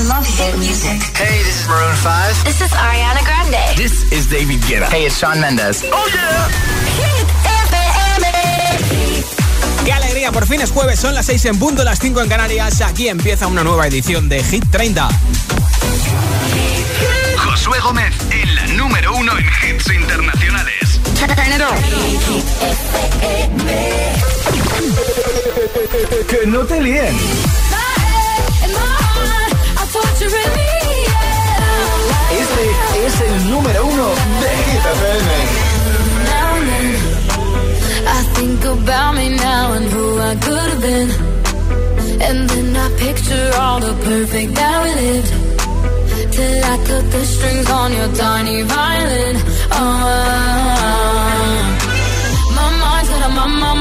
I love hit music. Hey, this is Maroon 5. This is Ariana Grande. This is David Guetta. Hey, it's Shawn Mendes. Oh yeah. Hit FM. ¡Qué alegría! Por fin es jueves, son las 6 en punto, las 5 en Canarias. Aquí empieza una nueva edición de Hit 30. Josué Gómez en la número uno en hits internacionales. Que no te líen. Este es el número uno de Hit FM. I think about me now and who I could have been. And then I picture all the perfect that we lived. Till I cut the strings on your tiny violin. Oh,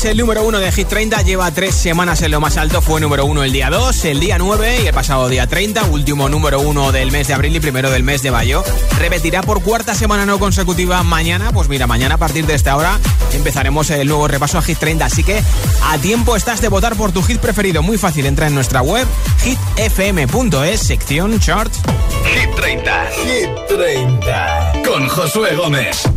Es el número uno de Hit 30, lleva tres semanas en lo más alto, fue número uno el día 2, el día 9 y el pasado día 30, último número uno del mes de abril y primero del mes de mayo. Repetirá por cuarta semana no consecutiva mañana, pues mira, mañana a partir de esta hora empezaremos el nuevo repaso a Hit 30, así que a tiempo estás de votar por tu hit preferido, muy fácil, entra en nuestra web hitfm.es, sección charts. Hit 30 Hit 30. con Josué Gómez.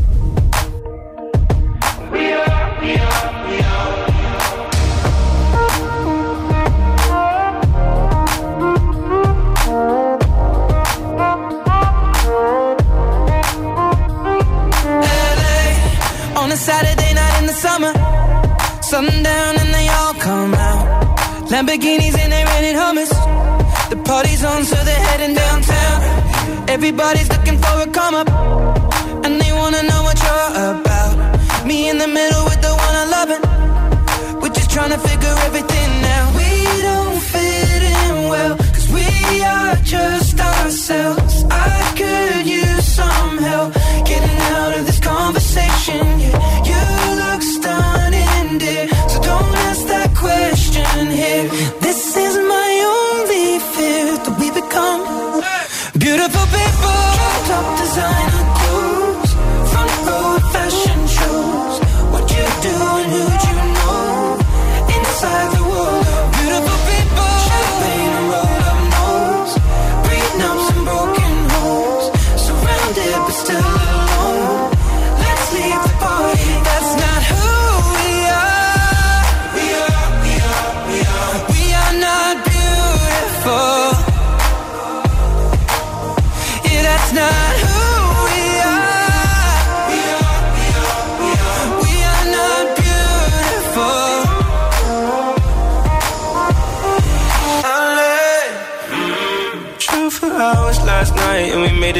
Sundown and they all come out. Lamborghinis and they're rented hummus. The party's on, so they're heading downtown. Everybody's looking for a come up, and they wanna know what you're about. Me in the middle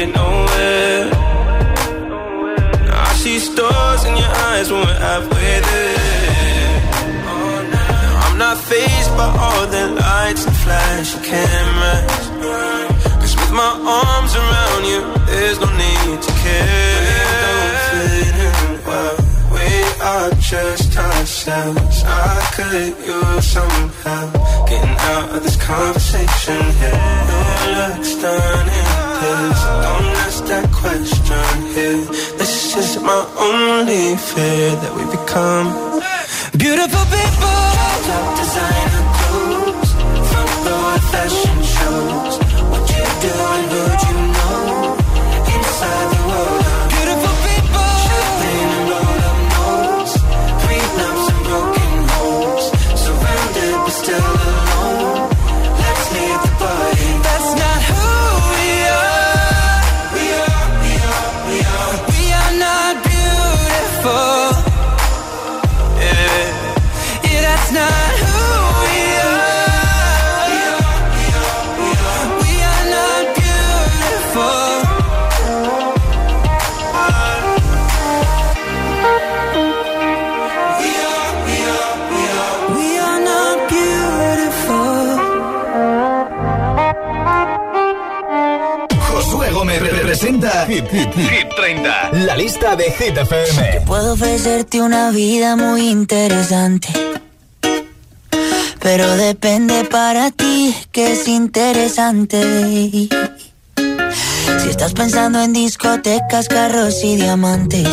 it nowhere. Now I see stars in your eyes when we're halfway there. Now I'm not phased by all the lights and flashy cameras. Cause with my arms around you, there's no need to care. We Don't fit in well. We are just ourselves. I could use some help getting out of this conversation here. Your looks stunning, please don't ask that question here. This is my only fear that we become beautiful people. Top designer clothes, front row Hit, Hit, Hit, Hit 30. la lista de Hit FM. Puedo ofrecerte una vida muy interesante. Pero depende para ti que es interesante. Si estás pensando en discotecas, carros y diamantes.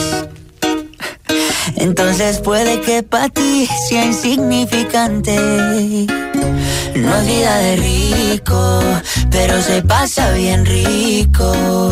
Entonces puede que para ti sea insignificante. No es vida de rico, pero se pasa bien rico.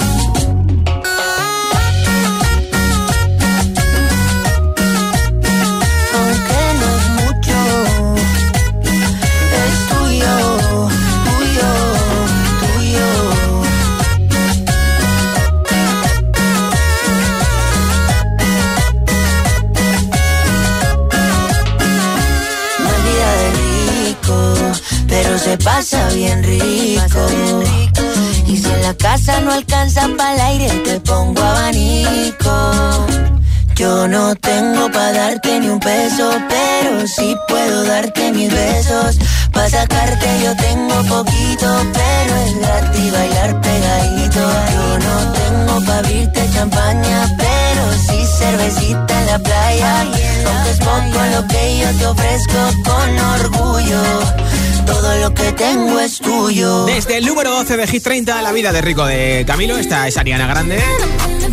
Desde el número 12 de Hit 30, La vida de rico de Camilo, esta es Ariana Grande.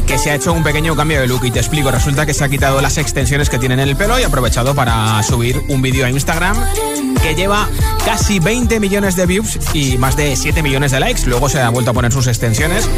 que se ha hecho un pequeño cambio de look y te explico. Resulta que se ha quitado las extensiones que tiene en el pelo y ha aprovechado para subir un vídeo a Instagram que lleva casi 20 millones de views y más de 7 millones de likes. Luego se ha vuelto a poner sus extensiones,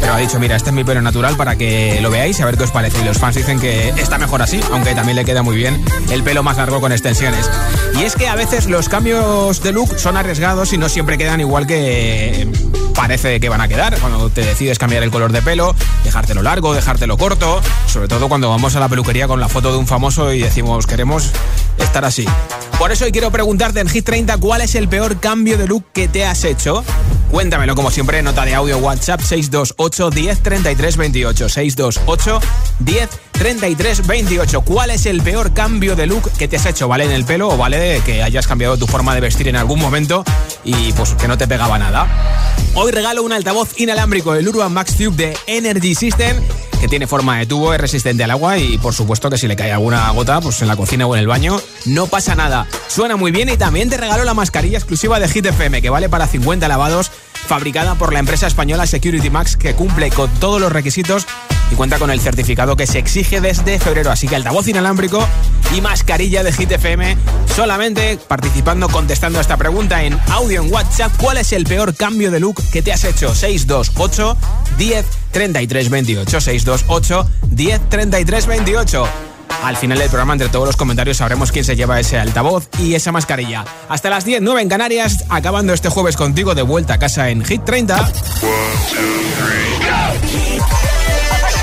pero ha dicho, mira, este es mi pelo natural para que lo veáis y a ver qué os parece. Y los fans dicen que está mejor así, aunque también le queda muy bien el pelo más largo con extensiones. Y es que a veces los cambios de look son arriesgados y no siempre quedan igual que parece que van a quedar. Cuando te decides cambiar el color de pelo, dejártelo largo, dejártelo corto, sobre todo cuando vamos a la peluquería con la foto de un famoso y decimos queremos estar así. Por eso hoy quiero preguntarte en Hit 30 cuál es el peor cambio de look que te has hecho. Cuéntamelo como siempre, nota de audio WhatsApp 628 10 33 28. 628 10 33 28. ¿Cuál es el peor cambio de look que te has hecho? ¿Vale en el pelo o vale que hayas cambiado tu forma de vestir en algún momento y pues que no te pegaba nada? Hoy regalo un altavoz inalámbrico, el Urban Max Tube de Energy System que tiene forma de tubo, es resistente al agua y por supuesto que si le cae alguna gota pues en la cocina o en el baño, no pasa nada. Suena muy bien y también te regalo la mascarilla exclusiva de Hit FM que vale para 50 lavados, fabricada por la empresa española Security Max que cumple con todos los requisitos y cuenta con el certificado que se exige desde febrero. Así que altavoz inalámbrico y mascarilla de Hit FM solamente participando, contestando a esta pregunta en audio en WhatsApp. ¿Cuál es el peor cambio de look que te has hecho? 628 10 33 28 628 10 33 28 al final del programa, entre todos los comentarios, sabremos quién se lleva ese altavoz y esa mascarilla. Hasta las 10, 9 en Canarias, acabando este jueves contigo de vuelta a casa en Hit 30.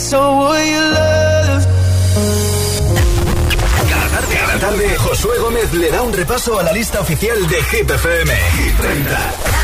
Being someone you love. Cada tarde, Josué Gómez le da un repaso a la lista oficial de Hit FM. Hit 30.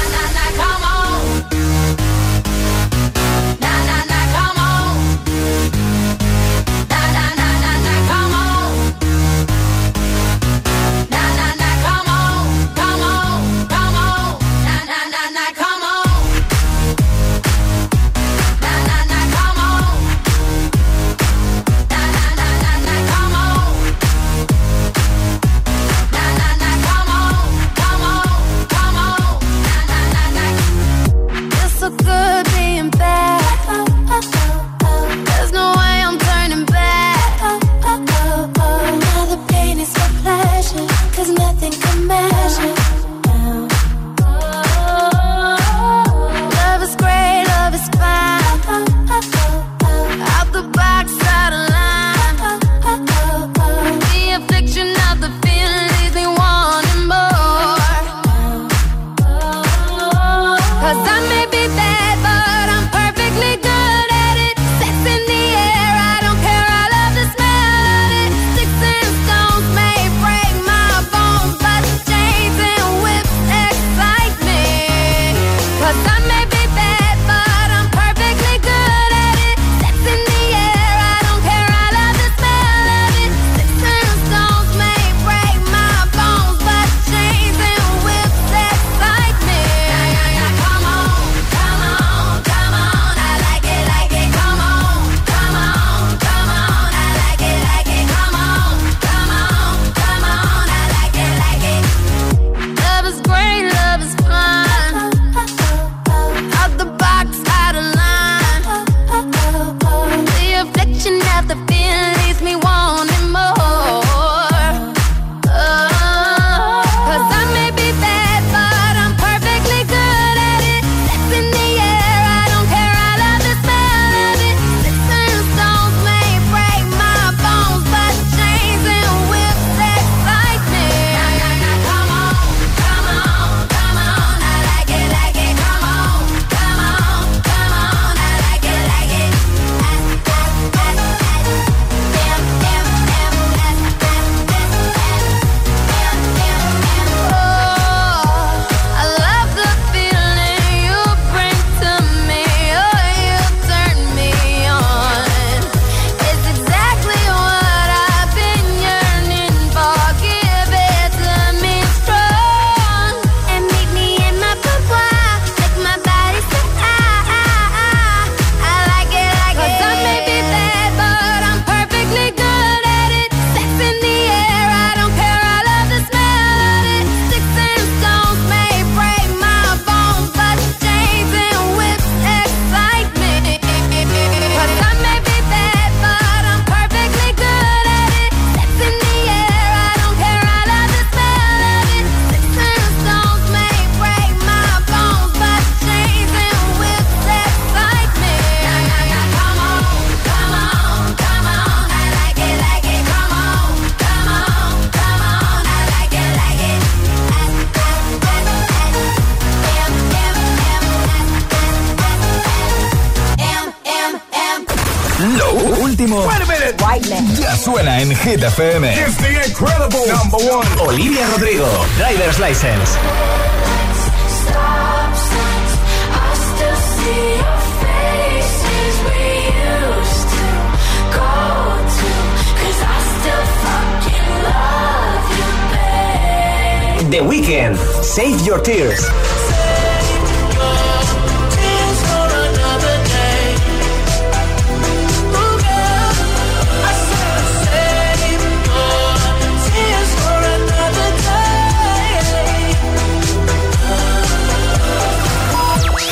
The Weeknd, Save Your Tears.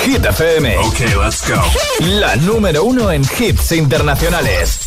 Hit FM. Okay, let's go. La número uno en hits internacionales.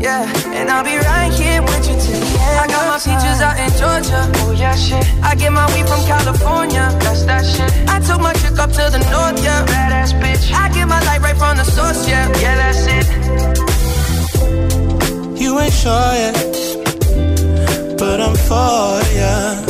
Yeah, and I'll be right here with you till the end. I got my peaches out in Georgia. Oh yeah, shit. I get my weed from California. That's that shit. I took my chick up to the north, yeah. Badass bitch. I get my light right from the source, yeah. Yeah, that's it. You ain't sure yet, but I'm for ya.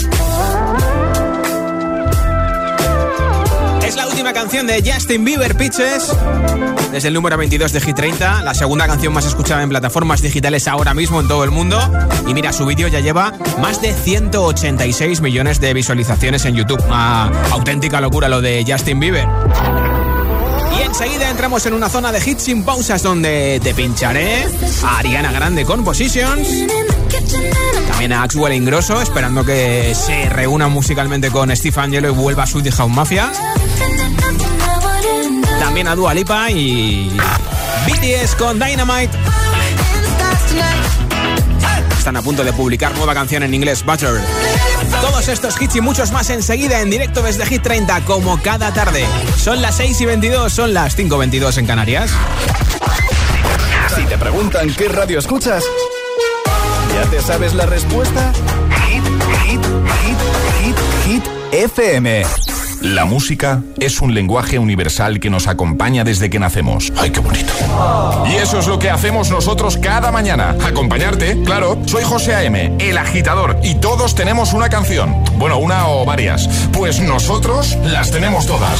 Es la última canción de Justin Bieber, Pitches. Desde el número 22 de Hit 30, la segunda canción más escuchada en plataformas digitales ahora mismo en todo el mundo. Y mira, su vídeo ya lleva más de 186 millones de visualizaciones en YouTube. Auténtica locura lo de Justin Bieber. Y enseguida entramos en una zona de hits sin pausas donde te pincharé a Ariana Grande con Positions. También a Axwell Ingrosso, esperando que se reúna musicalmente con Steve Angelo y vuelva a Sweet House Mafia. También a Dua Lipa y BTS con Dynamite. Están a punto de publicar nueva canción en inglés, Butter. Todos estos hits y muchos más enseguida en directo desde Hit 30, como cada tarde. Son las 6 y 22, son las 5 y 22 en Canarias. Si te preguntan qué radio escuchas, ¿ya te sabes la respuesta? Hit, hit, hit, hit, hit, FM. La música es un lenguaje universal que nos acompaña desde que nacemos. ¡Ay, qué bonito! Y eso es lo que hacemos nosotros cada mañana. Acompañarte, claro. Soy José A.M., el agitador, y todos tenemos una canción. Bueno, una o varias. Pues nosotros las tenemos todas.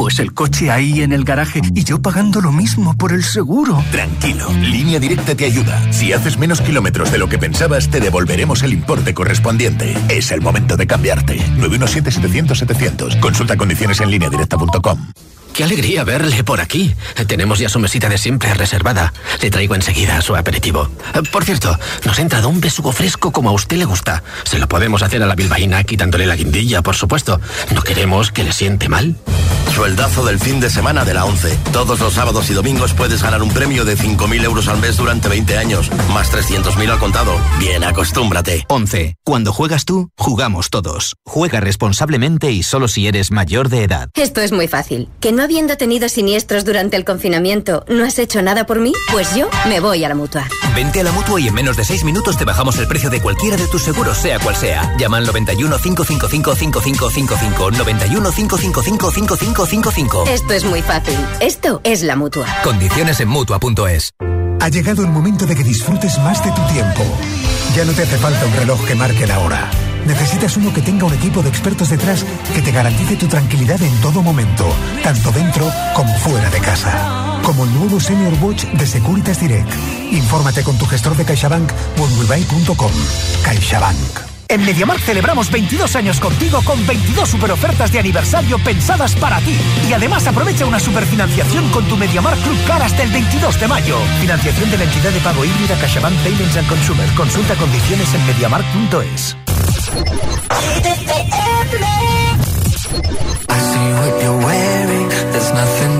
Pues el coche ahí en el garaje y yo pagando lo mismo por el seguro. Tranquilo, Línea Directa te ayuda. Si haces menos kilómetros de lo que pensabas, te devolveremos el importe correspondiente. Es el momento de cambiarte. 917-700-700. Consulta condiciones en lineadirecta.com. Qué alegría verle por aquí. Tenemos ya su mesita de siempre reservada. Le traigo enseguida su aperitivo. Por cierto, nos ha entrado un besugo fresco como a usted le gusta. Se lo podemos hacer a la bilbaína quitándole la guindilla, por supuesto. No queremos que le siente mal. Sueldazo del fin de semana de la 11. Todos los sábados y domingos puedes ganar un premio de 5.000 euros al mes durante 20 años, más 300.000 al contado. Bien, acostúmbrate. 11. Cuando juegas tú, jugamos todos. Juega responsablemente y solo si eres mayor de edad. Esto es muy fácil. ¿Que no habiendo tenido siniestros durante el confinamiento, no has hecho nada por mí? Pues yo me voy a la mutua. Vente a la mutua y en menos de 6 minutos te bajamos el precio de cualquiera de tus seguros, sea cual sea. Llama al 91 555 5555 91 555 5555. Esto es muy fácil. Esto es la mutua. Condiciones en mutua.es. Ha llegado el momento de que disfrutes más de tu tiempo. Ya no te hace falta un reloj que marque la hora. Necesitas uno que tenga un equipo de expertos detrás que te garantice tu tranquilidad en todo momento, tanto dentro como fuera de casa. Como el nuevo Senior Watch de Securitas Direct. Infórmate con tu gestor de CaixaBank o en. CaixaBank. En MediaMarkt celebramos 22 años contigo con 22 super ofertas de aniversario pensadas para ti. Y además aprovecha una superfinanciación con tu MediaMarkt Club Car hasta el 22 de mayo. Financiación de la entidad de pago híbrida CaixaBank Payments and Consumer. Consulta condiciones en mediamarkt.es. I see what you're wearing, there's nothing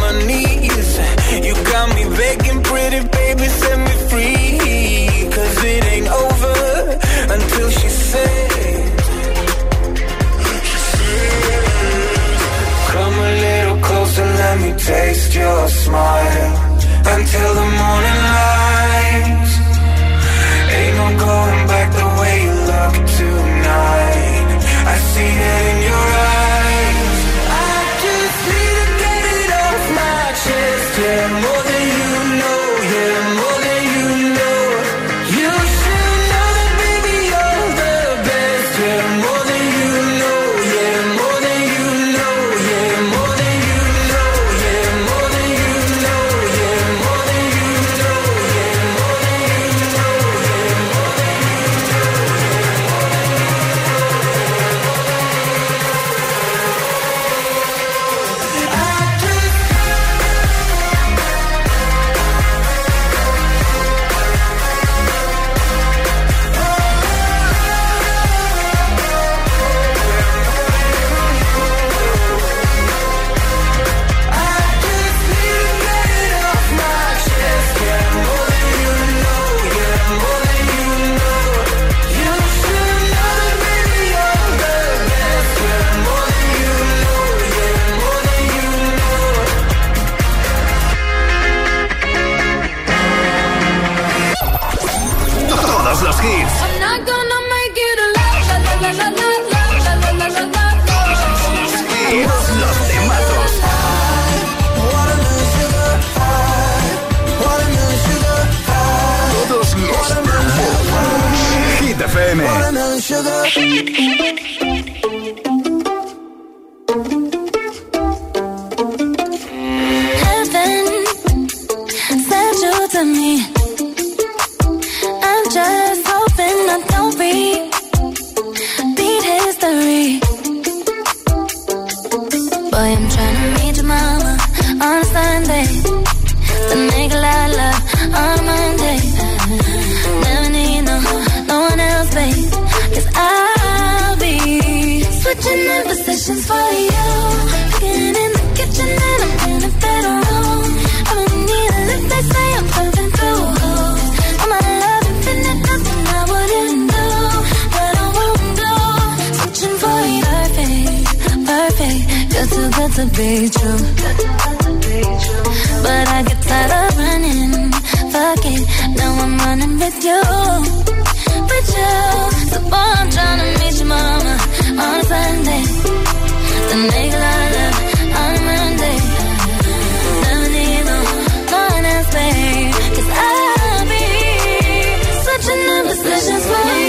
taste your smile until the morning light be true. But I get tired of running. Fuck it, now I'm running with you. With you. So boy, I'm trying to meet your mama on a Sunday. The nigga I love on a Monday. Never need no one else, babe. Cause I'll be such an imposition's way.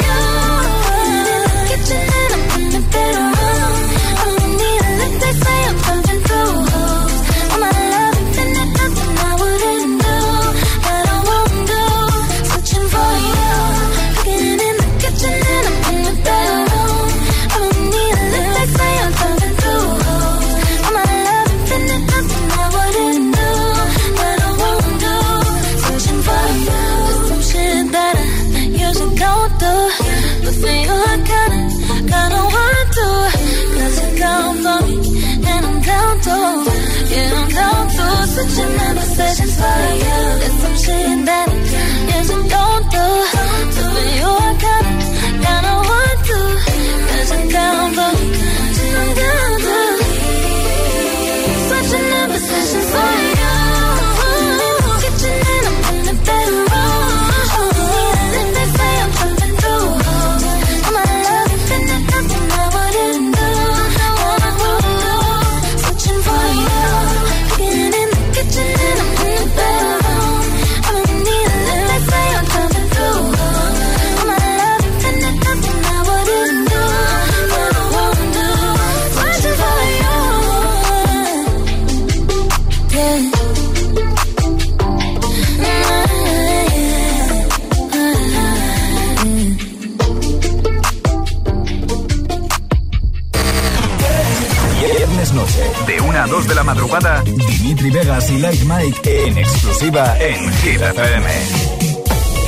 Mike en exclusiva en Hit FM.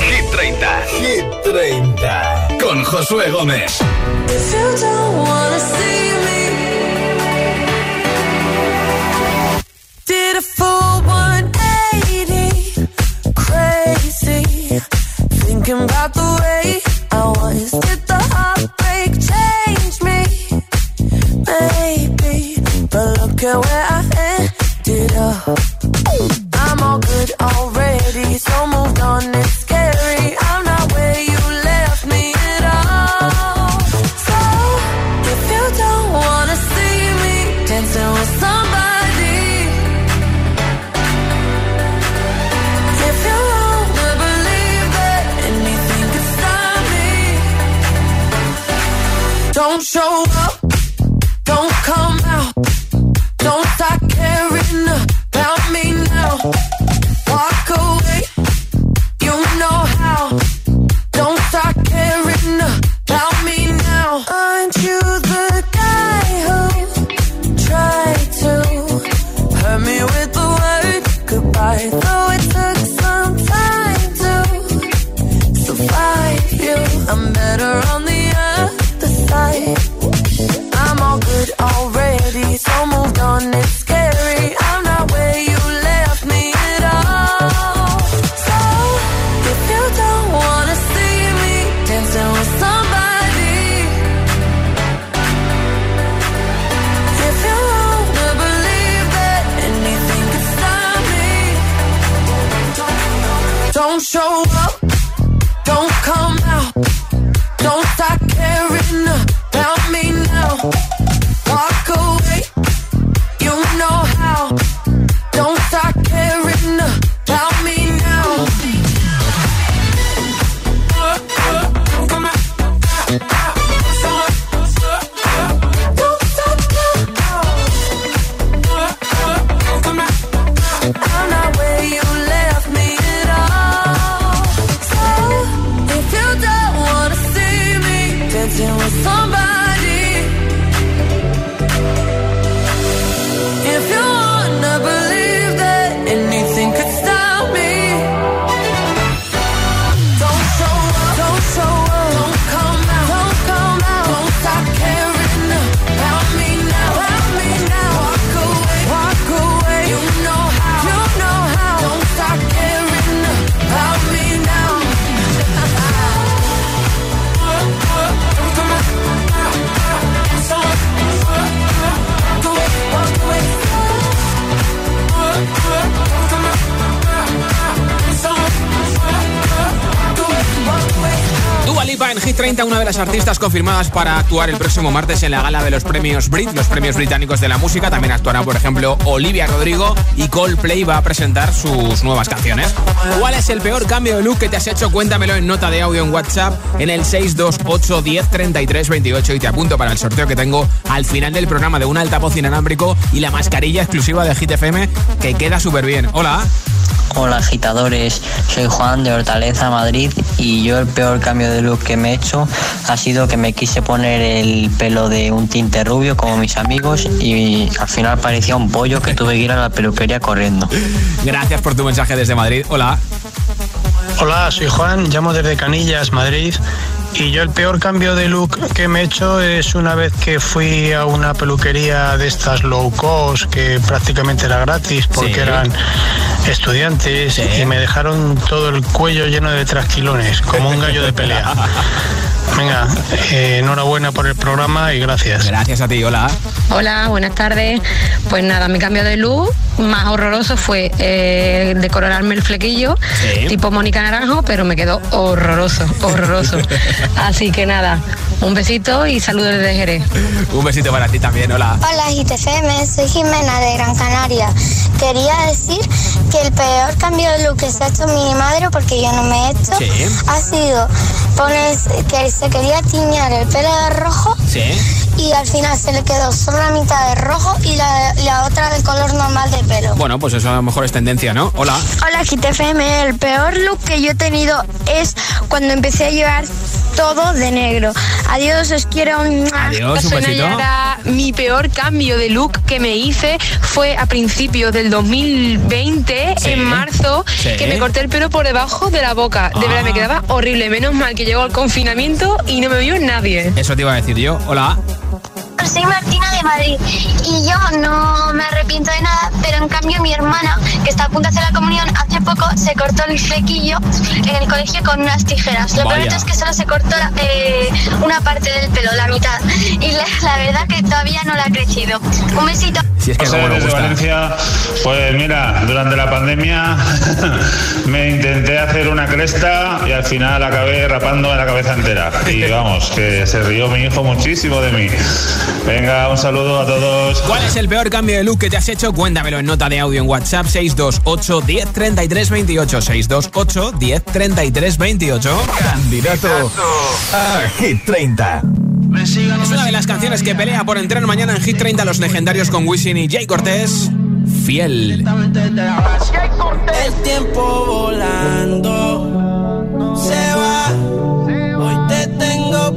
Hit 30. Hit 30. Con Josué Gómez. If you don't wanna see me, En Hit 30, una de las artistas confirmadas para actuar el próximo martes en la gala de los premios Brit, los premios británicos de la música. También actuarán, por ejemplo, Olivia Rodrigo y Coldplay va a presentar sus nuevas canciones. ¿Cuál es el peor cambio de look que te has hecho? Cuéntamelo en nota de audio en WhatsApp en el 628 10 33 28 y te apunto para el sorteo que tengo al final del programa de un altavoz inalámbrico y la mascarilla exclusiva de Hit FM que queda súper bien. Hola. Hola agitadores, soy Juan de Hortaleza, Madrid y yo el peor cambio de look que me he hecho ha sido que me quise poner el pelo de un tinte rubio como mis amigos y al final parecía un pollo que tuve que ir a la peluquería corriendo. Gracias por tu mensaje desde Madrid. Hola. Hola, soy Juan, llamo desde Canillas, Madrid. Y yo el peor cambio de look que me he hecho es una vez que fui a una peluquería de estas low cost, que prácticamente era gratis porque Sí. eran estudiantes y me dejaron todo el cuello lleno de trasquilones, como un gallo de pelea. Venga, eh, enhorabuena por el programa y gracias. Gracias a ti, hola. Hola, buenas tardes. Pues nada, mi cambio de luz más horroroso fue eh, decolorarme el flequillo, Sí. tipo Mónica Naranjo, pero me quedó horroroso, horroroso. Así que nada, un besito y saludos desde Jerez. Un besito para ti también, hola. Hola GTFM, soy Jimena de Gran Canaria. Quería decir que el peor cambio de look que se ha hecho mi madre, porque yo no me he hecho, Sí. ha sido poner que se quería tiñar el pelo de rojo Sí. Y al final se le quedó solo la mitad de rojo y la, la otra de color normal de pelo. Bueno, pues eso a lo mejor es tendencia, ¿no? Hola. Hola GTFM, el peor look que yo he tenido es cuando empecé a llevar todo de negro. Adiós, os quiero. Adiós, un besito. Mi peor cambio de look que me hice fue a principios del 2020, Sí. en marzo, Sí. que me corté el pelo por debajo de la boca. De Ah. verdad, me quedaba horrible. Menos mal que llegó el confinamiento y no me vio nadie. Eso te iba a decir yo. Hola. Soy Martina de Madrid y yo no me arrepiento de nada, pero en cambio mi hermana, que está a punto de hacer la comunión, hace poco se cortó el flequillo en el colegio con unas tijeras. Lo Vaya. peor es que solo se cortó la- eh, una parte del pelo, la mitad. Y la, la verdad que todavía no la ha crecido. Un besito. Si es que José, desde. Valencia, pues mira, durante la pandemia me intenté hacer una cresta y al final acabé rapando la cabeza entera. Y vamos, que se rió mi hijo muchísimo de mí. Venga, un saludo a todos. ¿Cuál es el peor cambio de look que te has hecho? Cuéntamelo en nota de audio en WhatsApp 628 10 33 28 628 10 33 28. Candidato a Hit 30. Es una de las canciones que pelea por entrar mañana en Hit 30 los legendarios con Wisin y Jay Cortés. Fiel. El tiempo volando se va.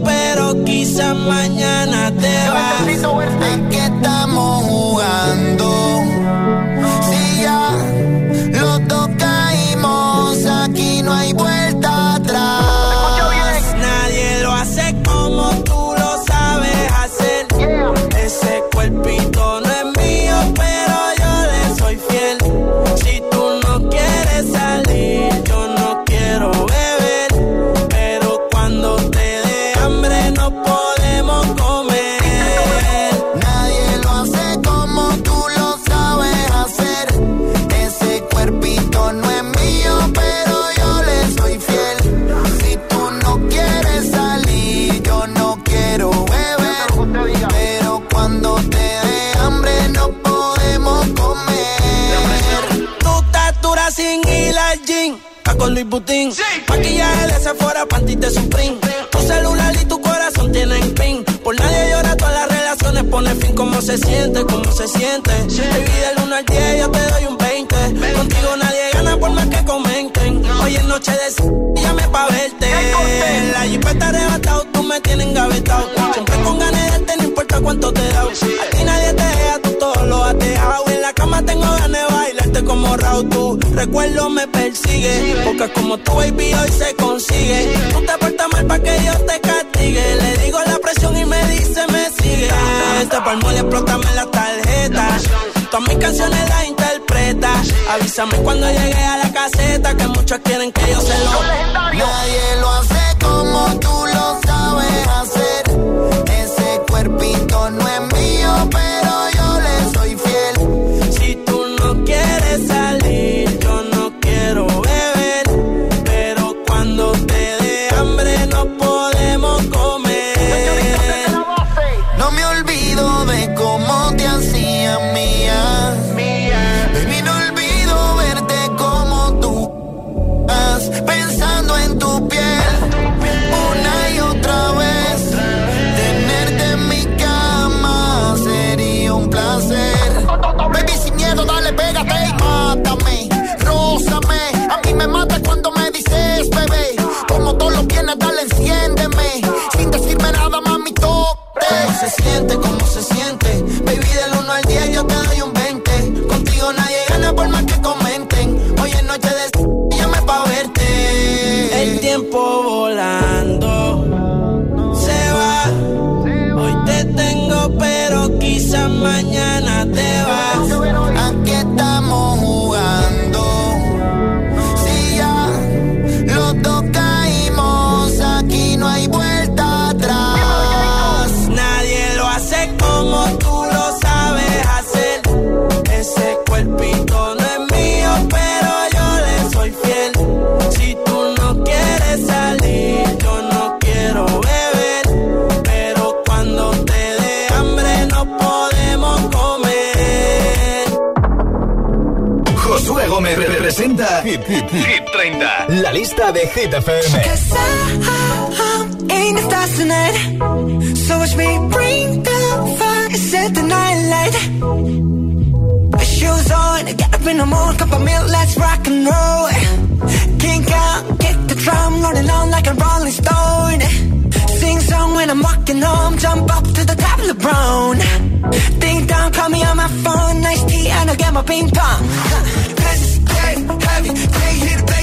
Pero quizás mañana te vas. ¿A qué estamos jugando? Con Luis Butín. Maquillaje de Sephora, panty de Supreme. Tu celular y tu corazón tienen pin. Por nadie llora, todas las relaciones pone fin. ¿Cómo se siente? ¿Cómo se siente? Baby, del 1 al 10 yo te doy un 20. Contigo nadie gana por más que comenten. Hoy es noche de llame pa' verte. La jipeta arrebatado, tú me tienes engavetado. Siempre con ganas de darte, no importa cuánto te da. A ti nadie te deja, como. Tu recuerdo me persigue. Porque como tu baby hoy se consigue. Tú te portas mal pa' que yo te castigue. Le digo la presión y me dice me sigue. Este palmo le explótame la tarjeta. Todas mis canciones las interpreta. Avísame cuando llegue a la caseta. Que muchos quieren que yo se lo. Nadie lo hace como tú lo sabes hacer. Ese cuerpito no es mío, pero dale, enciéndeme. Sin decirme nada, mami, tope. ¿Cómo se siente? ¿Cómo se siente? Baby, del 1 al 10 yo te doy un 20. Contigo nadie gana por más que comenten. Hoy es noche de llame pa' verte. El tiempo volando se va. Hoy te tengo, pero quizás mañana te vas. Aquí estamos Hit, Hit, Hit 30, la lista de Hit FM. Cause I, I'm in the stars tonight. So watch me bring the fire, set the night light. Shoes on, get up in the morning, cup of milk, let's rock and roll. Kink out, kick the drum, rolling on like a rolling stone. Sing song when I'm walking home, jump up to the top of the brown. Ding dong, call me on my phone, nice tea, and I'll get my ping pong. Get heavy, can't the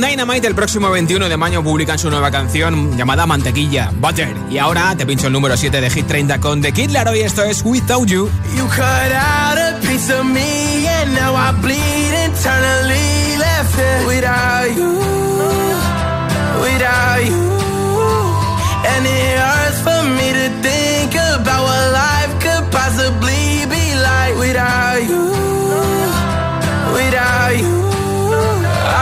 Dynamite el próximo 21 de mayo publican su nueva canción llamada Mantequilla, Butter. Y ahora te pincho el número 7 de Hit 30 con The Kid Laroi. Esto es Without You. You cut out a piece of me and now I bleed internally left it without you, without you. And it hurts for me to think about what life could possibly be like without you,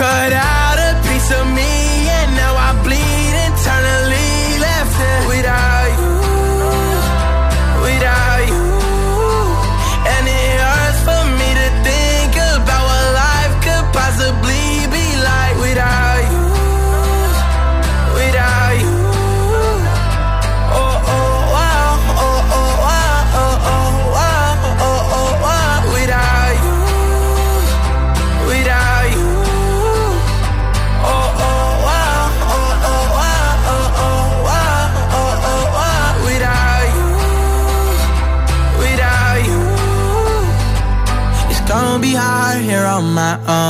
Cut out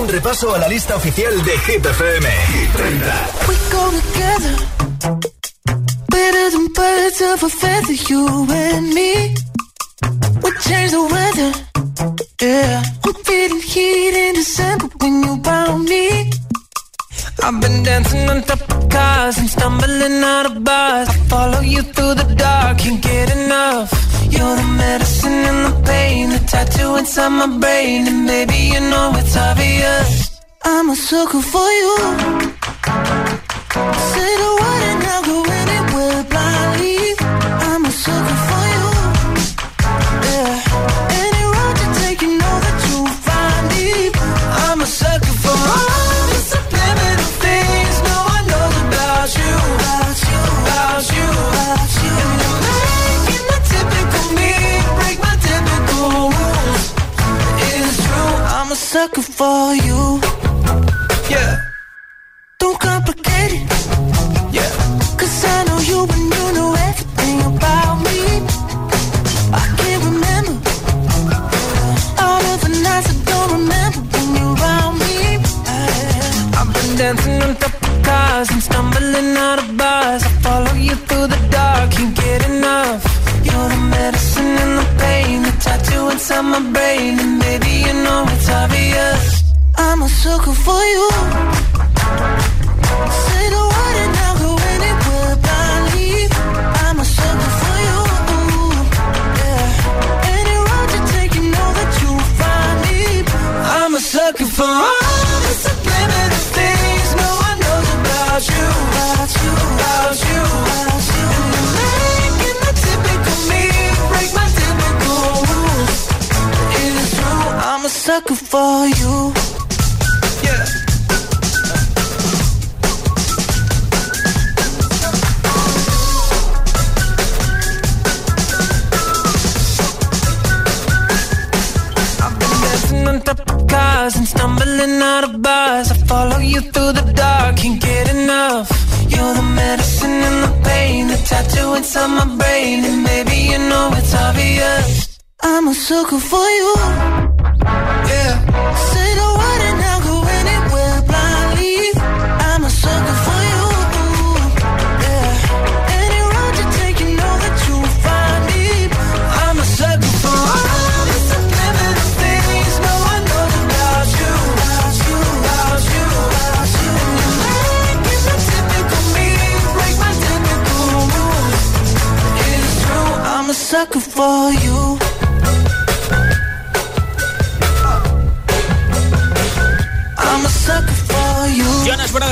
un repaso a la lista oficial de Hit FM. We go together. Better than birds of a feather, you and me. We change the weather. Yeah, we're feeling heat. my brain And maybe you know it's obvious. I'm a sucker for you.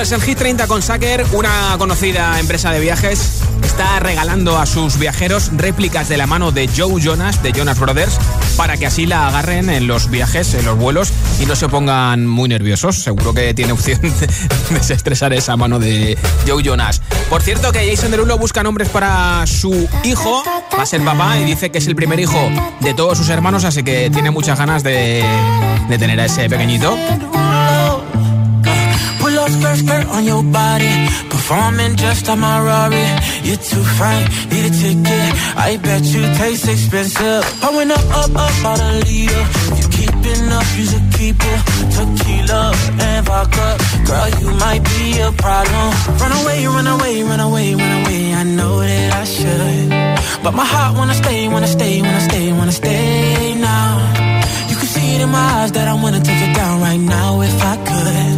Pues el Hit 30 con Sacker, una conocida empresa de viajes. Está regalando a sus viajeros réplicas de la mano de Joe Jonas, de Jonas Brothers, para que así la agarren en los viajes, en los vuelos y no se pongan muy nerviosos. Seguro que tiene opción de desestresar esa mano de Joe Jonas. Por cierto, que Jason Derulo busca nombres para su hijo. Va a ser papá y dice que es el primer hijo de todos sus hermanos, así que tiene muchas ganas de, de tener a ese pequeñito. Skirt, skirt on your body. Performing just like my Rari. You're too fine, need a ticket. I bet you taste expensive. I went up, up, up, out a leader. You keeping up, you should keep it. Tequila and vodka. Girl, you might be a problem. Run away, run away, run away, run away. I know that I should. But my heart wanna stay, wanna stay, wanna stay, wanna stay now. You can see it in my eyes that I wanna take it down right now if I could.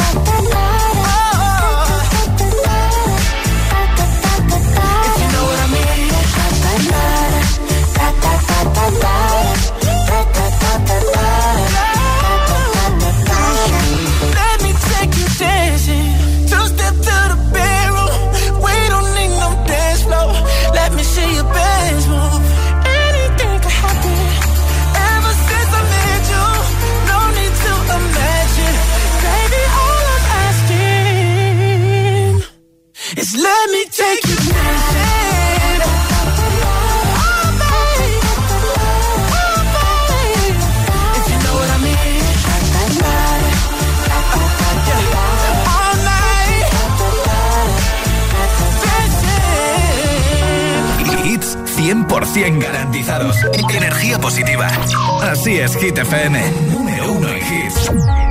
is let me take you dancing. Oh, babe. Oh, babe. If you know what I mean. All night. Hits 100% garantizados. Energía positiva. Así es, Hit FM. Número uno en hits.